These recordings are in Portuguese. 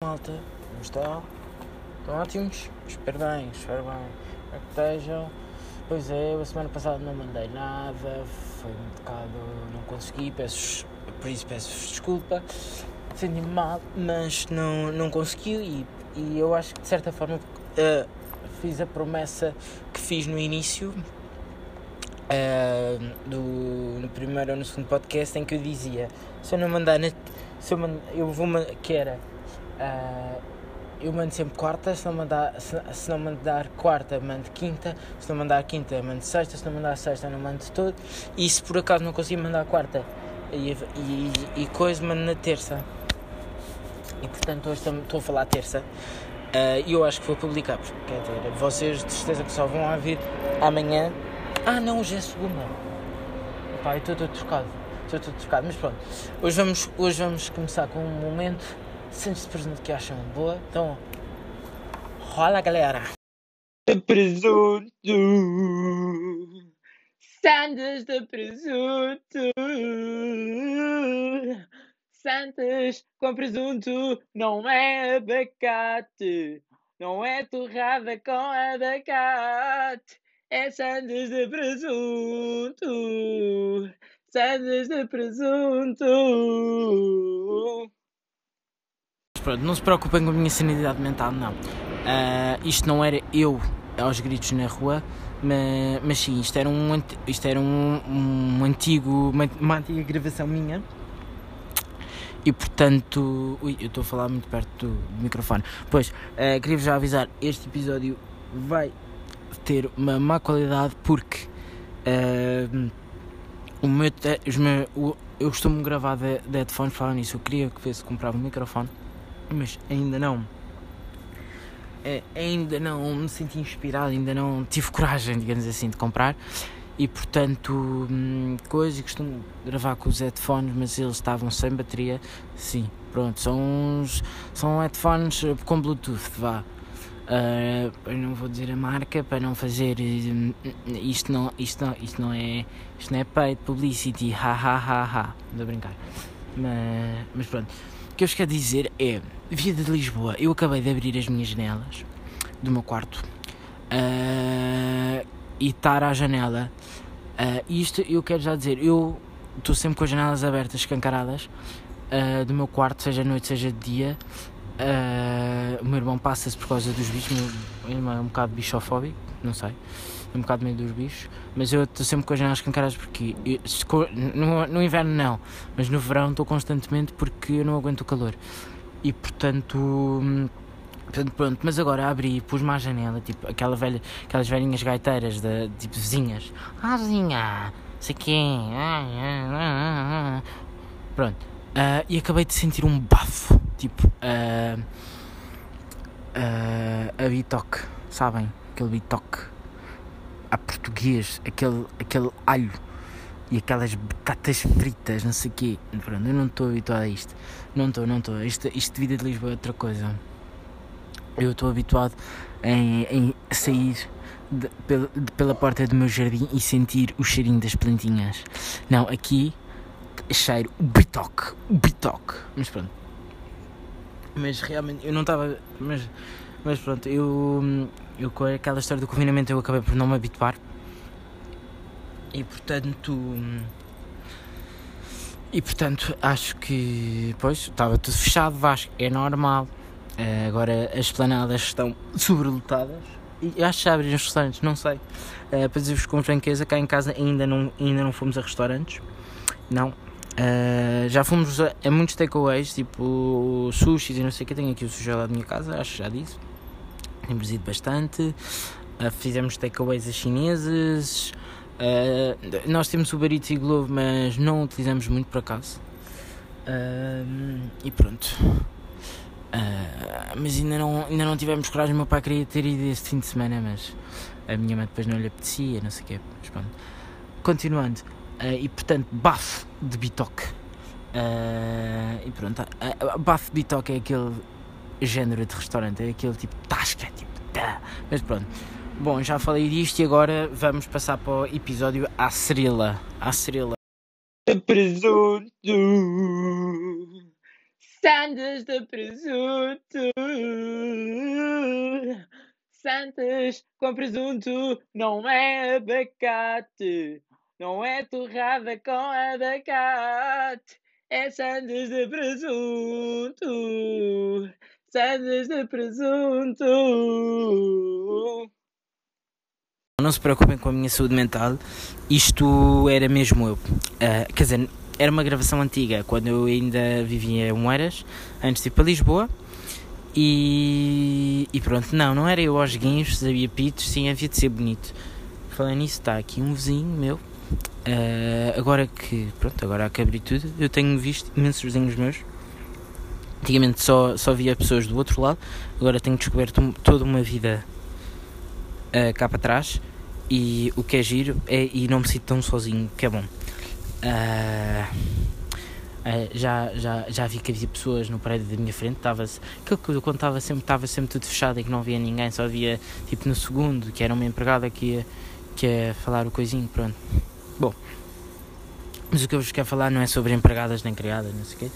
malta, como estão? Estão ótimos? Espero bem, espero bem. Espero que estejam. Pois é, eu a semana passada não mandei nada, foi um bocado. não consegui, peço, por isso peço desculpa. Senti-me mal, mas não, não consegui e, e eu acho que de certa forma uh, fiz a promessa que fiz no início. Uh, do, no primeiro ou no segundo podcast em que eu dizia se eu não mandar se eu, eu vou que era Uh, eu mando sempre quarta, se não, mandar, se, se, não mandar quarta, mando quinta, se não mandar quinta, mando sexta, se não mandar sexta, não mando todo. E se por acaso não consigo mandar quarta e, e, e coisa, mando na terça. E portanto hoje estou a falar terça. Ah, e uh, eu acho que vou publicar, porque quer dizer, vocês de certeza que só vão ouvir amanhã. Ah não, hoje é segunda. Pá, eu estou todo trocado. Estou todo trocado, mas pronto. Hoje vamos, hoje vamos começar com um momento Santos de presunto que acham boa. Então, rola galera! Presunto! Santos de presunto! Santos com presunto não é abacate, não é torrada com abacate, é Santos de presunto! Santos de presunto! Pronto, não se preocupem com a minha sanidade mental, não. Uh, isto não era eu aos gritos na rua, mas, mas sim, isto era um, isto era um, um antigo, uma, antiga gravação minha. E portanto, ui, eu estou a falar muito perto do, microfone. Pois, uh, queria-vos já avisar: este episódio vai ter uma má qualidade porque uh, o meu, os meus, o, eu costumo gravar de, de headphones. Falando nisso, eu queria que fosse comprar um microfone mas ainda não. É, ainda não me senti inspirado, ainda não tive coragem, digamos assim, de comprar. E portanto, hum, coisa, costumo gravar com os headphones, mas eles estavam sem bateria. Sim, pronto, são, uns, são headphones com Bluetooth, vá. Uh, eu não vou dizer a marca para não fazer hum, isto não isto não isto não é isto não é paid publicity ha ha ha ha estou a brincar mas, mas pronto o que eu vos quero dizer é Vida de Lisboa, eu acabei de abrir as minhas janelas do meu quarto uh, e estar à janela. Uh, isto eu quero já dizer, eu estou sempre com as janelas abertas, escancaradas, uh, do meu quarto, seja noite, seja dia. Uh, o meu irmão passa-se por causa dos bichos, meu irmão é um bocado bichofóbico, não sei, é um bocado meio dos bichos, mas eu estou sempre com as janelas escancaradas porque eu, no, no inverno não, mas no verão estou constantemente porque eu não aguento o calor e portanto. Hum, portanto, pronto, mas agora abri, pus-me à janela, tipo, aquela velha, aquelas velhinhas gaiteiras, de, tipo, vizinhas. Ah, vizinha, sei quem. Ah, ah, ah, pronto. Uh, e acabei de sentir um bafo, tipo, uh, uh, a bitoque, sabem? Aquele bitoque a português, aquele, aquele alho e aquelas batatas fritas, não sei o quê. Pronto, eu não estou habituado a isto. Não estou, não estou. Isto, isto de vida de Lisboa é outra coisa. Eu estou habituado em, em sair de, pela, de, pela porta do meu jardim e sentir o cheirinho das plantinhas. Não, aqui cheiro o bitoque, o bitoque. Mas pronto. Mas realmente eu não estava. Mas, mas pronto, eu, eu com aquela história do confinamento eu acabei por não me habituar e portanto. E portanto acho que. Pois, estava tudo fechado, Vasco, é normal. Uh, agora as planadas estão sobrelotadas. E acho que abriram os restaurantes, não sei. Uh, para dizer-vos com franqueza, cá em casa ainda não, ainda não fomos a restaurantes. Não. Uh, já fomos a, a muitos takeaways, tipo sushis e não sei o que. Tenho aqui o sushi lá da minha casa, acho que já disse. Temos ido bastante. Uh, fizemos takeaways a chineses. Uh, nós temos o Barito e Globo, mas não utilizamos muito por acaso. Uh, e pronto. Uh, mas ainda não, ainda não tivemos coragem. O meu pai queria ter ido este fim de semana, mas a minha mãe depois não lhe apetecia, não sei o quê. Mas pronto. Continuando. e portanto, bafo de bitoque. e pronto. Bafo de bitoque é aquele género de restaurante, é aquele tipo tasca, tipo. Tá. Mas pronto. Bom, já falei disto e agora vamos passar para o episódio à Cirila. À Cirila. Presunto. Sandes de presunto. Santos com presunto não é abacate. Não é torrada com abacate. É sandes de presunto. Sandes de presunto. Não se preocupem com a minha saúde mental, isto era mesmo eu. Uh, quer dizer, era uma gravação antiga, quando eu ainda vivia em Moeiras, antes de ir para Lisboa. E, e pronto, não, não era eu aos guinhos, sabia pitos, sim, havia de ser bonito. Falando nisso, está aqui um vizinho meu. Uh, agora que, pronto, agora acabei tudo, eu tenho visto imensos vizinhos meus. Antigamente só, só via pessoas do outro lado, agora tenho descoberto toda uma vida uh, cá para trás e o que é giro é e não me sinto tão sozinho, que é bom. Uh, uh, já, já, já vi que havia pessoas no prédio da minha frente, estava-se, aquilo que eu contava sempre, estava sempre tudo fechado e que não via ninguém, só via tipo no segundo, que era uma empregada que ia, que ia falar o coisinho, pronto. Bom, mas o que eu vos quero falar não é sobre empregadas nem criadas, não sei o quê.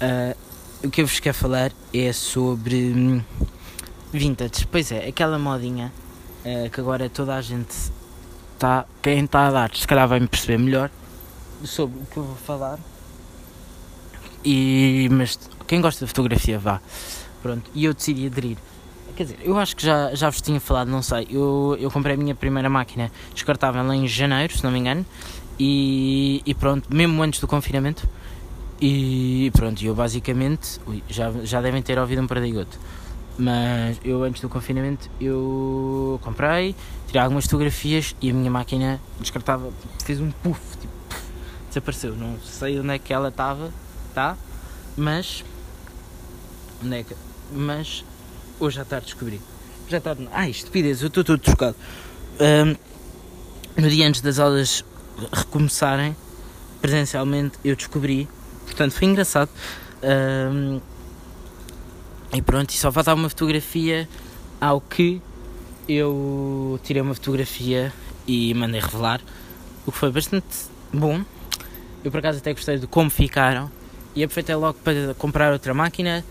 Uh, o que eu vos quero falar é sobre vintage. Pois é, aquela modinha uh, que agora toda a gente está. Quem está a dar, se calhar vai me perceber melhor sobre o que eu vou falar. E, mas quem gosta de fotografia, vá. Pronto, e eu decidi aderir. Quer dizer, eu acho que já, já vos tinha falado, não sei. Eu, eu comprei a minha primeira máquina descartável em janeiro, se não me engano. E, e pronto, mesmo antes do confinamento. E pronto, eu basicamente. Ui, já, já devem ter ouvido um perdigoto. Mas eu antes do confinamento eu comprei, tirei algumas fotografias e a minha máquina descartava, fez um puff, tipo, puff, desapareceu. Não sei onde é que ela estava, tá? Mas onde é que. Mas hoje à tarde descobri. Já à tarde. Ai, estupidez, eu estou todo trocado. Um, no dia antes das aulas recomeçarem presencialmente eu descobri. Portanto foi engraçado. Um, e pronto, e só faltava uma fotografia ao que eu tirei uma fotografia e mandei revelar, o que foi bastante bom. Eu por acaso até gostei de como ficaram e aproveitei logo para comprar outra máquina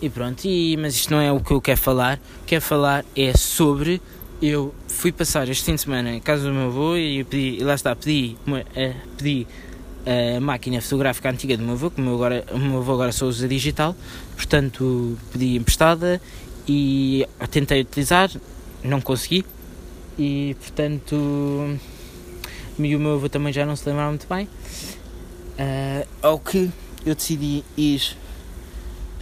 e pronto, e, mas isto não é o que eu quero falar. O que quero falar é sobre eu fui passar este fim de semana em casa do meu avô e, pedi, e lá está, pedi, uma, uh, pedi a máquina fotográfica antiga do meu avô, que o meu, agora, o meu avô agora só usa digital, portanto pedi emprestada e tentei utilizar, não consegui e portanto e o meu avô também já não se lembrava muito bem. Uh, ao que eu decidi ir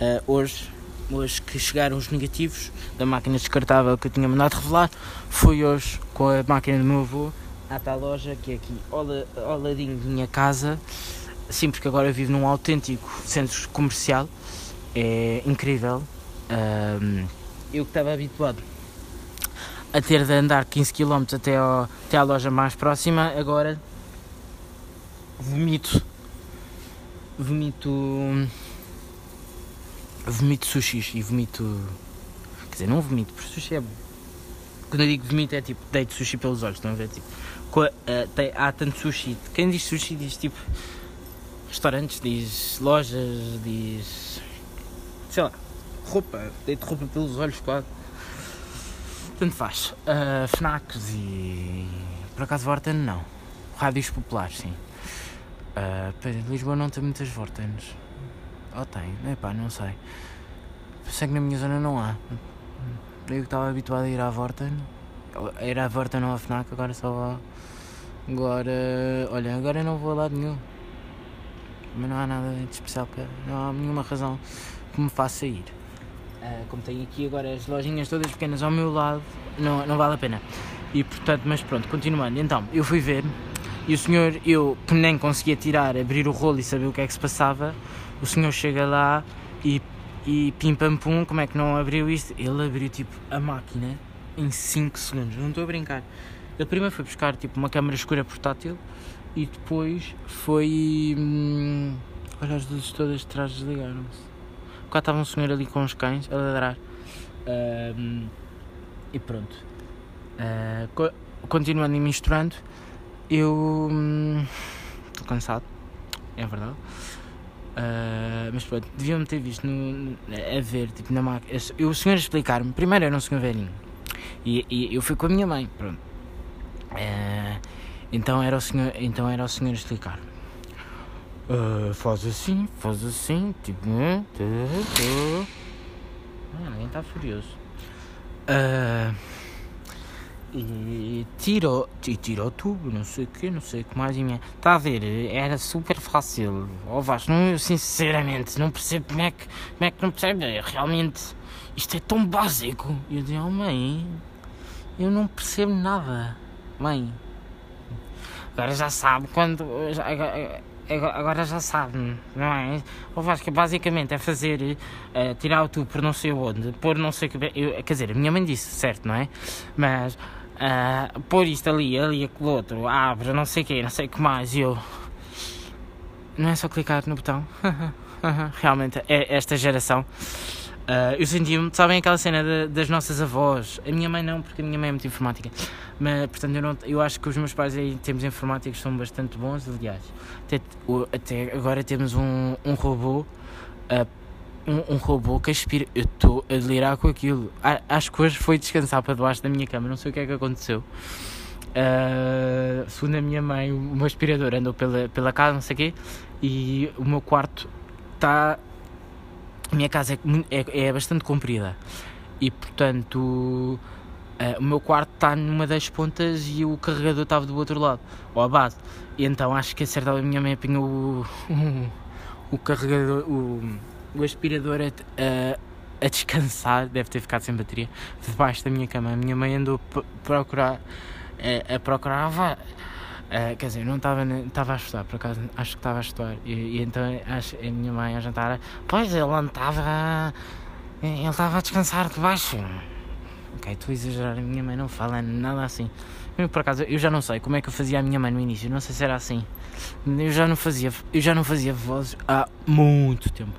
uh, hoje, hoje que chegaram os negativos da máquina descartável que eu tinha mandado revelar, fui hoje com a máquina do meu avô à tal loja que é aqui ao, ao ladinho de minha casa. Sim, porque agora eu vivo num autêntico centro comercial. É incrível. Um, eu que estava habituado a ter de andar 15 km até, ao, até à loja mais próxima, agora vomito. Vomito. Vomito sushis e vomito. Quer dizer, não vomito, porque sushi é. Quando eu digo vomito é tipo, deito sushi pelos olhos, estão a ver? Tipo, uh, tem, há tanto sushi. Quem diz sushi diz tipo restaurantes, diz lojas, diz sei lá, roupa, deito roupa pelos olhos quase. Tanto faz. Uh, Fnacs e por acaso Vorten não. Rádios populares, sim. Uh, Lisboa não tem muitas Vortens. Ou tem? Epá, não sei. Sei que na minha zona não há. Eu que estava habituado a ir à Vorten. A ir à Vorten ou à Fnac, agora só vou Agora, olha, agora eu não vou a lado nenhum. Mas não há nada de especial, não há nenhuma razão que me faça ir. Uh, como tenho aqui agora as lojinhas todas pequenas ao meu lado, não, não vale a pena. E portanto, mas pronto, continuando. Então, eu fui ver e o senhor, eu que nem conseguia tirar, abrir o rolo e saber o que é que se passava, o senhor chega lá e, e pim pam pum, como é que não abriu isto? Ele abriu tipo a máquina em 5 segundos, não estou a brincar. Ele primeiro foi buscar tipo uma câmera escura portátil e depois foi. Hum, olha, as luzes todas de trás desligaram-se. Cá estava um senhor ali com os cães a ladrar. Um, e pronto. Uh, co continuando e misturando, eu hum, estou hum, cansado, é verdade. Uh, mas pronto, deviam-me ter visto no, a ver, tipo, na máquina. Eu, o senhor explicar-me. Primeiro era um senhor velhinho. E, e, eu fui com a minha mãe, pronto. Uh, então era o senhor, então era o senhor explicar. Uh, faz assim, faz assim, tipo. Uh, ah, ninguém está furioso. Uh, e tirou, e tirou o tubo, não sei o que, não sei o que mais. Está a ver, era super fácil. Oh Vasco, não, sinceramente, não percebo como é que, como é que não percebe. Realmente, isto é tão básico. E eu disse, oh mãe, eu não percebo nada. Mãe, agora já sabe quando. Agora já sabe, não é? O Vasco basicamente é fazer, uh, tirar o tubo por não sei onde, pôr não sei o que. Eu, quer dizer, a minha mãe disse, certo, não é? Mas uh, pôr isto ali, ali, aquele outro, abre, não sei o que, não sei o que mais, e eu. Não é só clicar no botão. Realmente, é esta geração. Uh, eu senti-me, sabem aquela cena de, das nossas avós? A minha mãe não, porque a minha mãe é muito informática. Mas, portanto, eu, não, eu acho que os meus pais em termos informáticos são bastante bons, aliás. Até, até agora temos um, um robô, uh, um, um, robô que aspira. Eu estou a delirar com aquilo. Acho que hoje foi descansar para debaixo da minha cama, não sei o que é que aconteceu. Uh, segundo a minha mãe, o meu aspirador andou pela, pela casa, não sei o quê, e o meu quarto está a minha casa é, é, é bastante comprida e portanto uh, o meu quarto está numa das pontas e o carregador estava do outro lado, ou a base. E então acho que a certa a minha mãe apanhou o, o, o carregador, o, o aspirador a, a, a, descansar, deve ter ficado sem bateria, debaixo da minha cama. A minha mãe andou a procurar, a, a procurar Uh, quer dizer, não estava estava a estudar, por acaso, acho que estava a estudar. E, e, então acho, a minha mãe a jantar, pois ele não estava. Ele estava a descansar debaixo. Ok, estou a exagerar, a minha mãe não fala nada assim. Eu, por acaso, eu já não sei como é que eu fazia a minha mãe no início, não sei se era assim. Eu já não fazia, eu já não fazia vozes há muito tempo.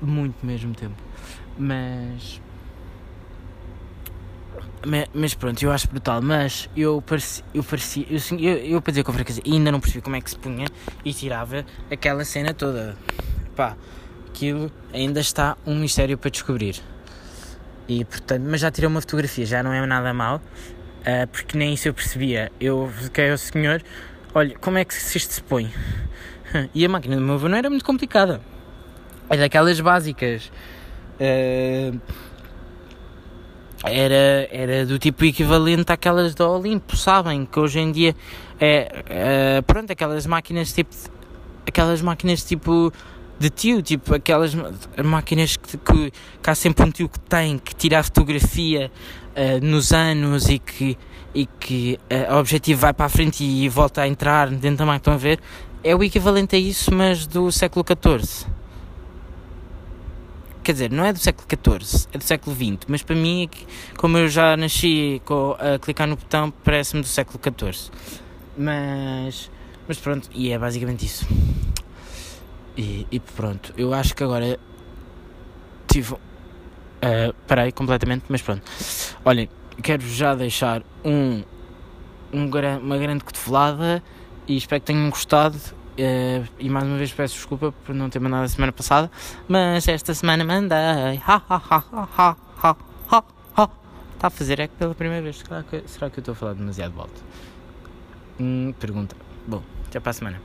Muito mesmo tempo. Mas mas, pronto, eu acho brutal. Mas eu parecia, eu, parecia, eu, eu, eu para dizer com frequência, ainda não percebi como é que se punha e tirava aquela cena toda. Pá, aquilo ainda está um mistério para descobrir. E portanto, mas já tirei uma fotografia, já não é nada mal, uh, porque nem isso eu percebia. Eu fiquei ao senhor, olha, como é que isto se põe? E a máquina do meu avô não era muito complicada. É daquelas básicas. Uh, era, era do tipo equivalente àquelas da Olimpo, sabem? Que hoje em dia é, é pronto, aquelas máquinas tipo aquelas máquinas tipo de tio, tipo aquelas máquinas que, que, que há sempre um tio que tem que tira a fotografia uh, nos anos e que, e que uh, o objetivo vai para a frente e volta a entrar dentro da máquina, estão a ver? É o equivalente a isso, mas do século XIV quer dizer, não é do século XIV, é do século XX, mas para mim, como eu já nasci a clicar no botão, parece-me do século XIV. Mas, mas pronto, e é basicamente isso. E, e pronto, eu acho que agora tive. Uh, parei completamente, mas pronto. Olhem, quero já deixar um, um, uma grande cotovelada e espero que tenham gostado Uh, e mais uma vez peço desculpa por não ter mandado a semana passada, mas esta semana mandei. Ha, ha, ha, ha, ha, ha, ha. Está a fazer é que pela primeira vez. Será que, será que eu estou a falar demasiado alto? Hum, pergunta. Bom, até para a semana.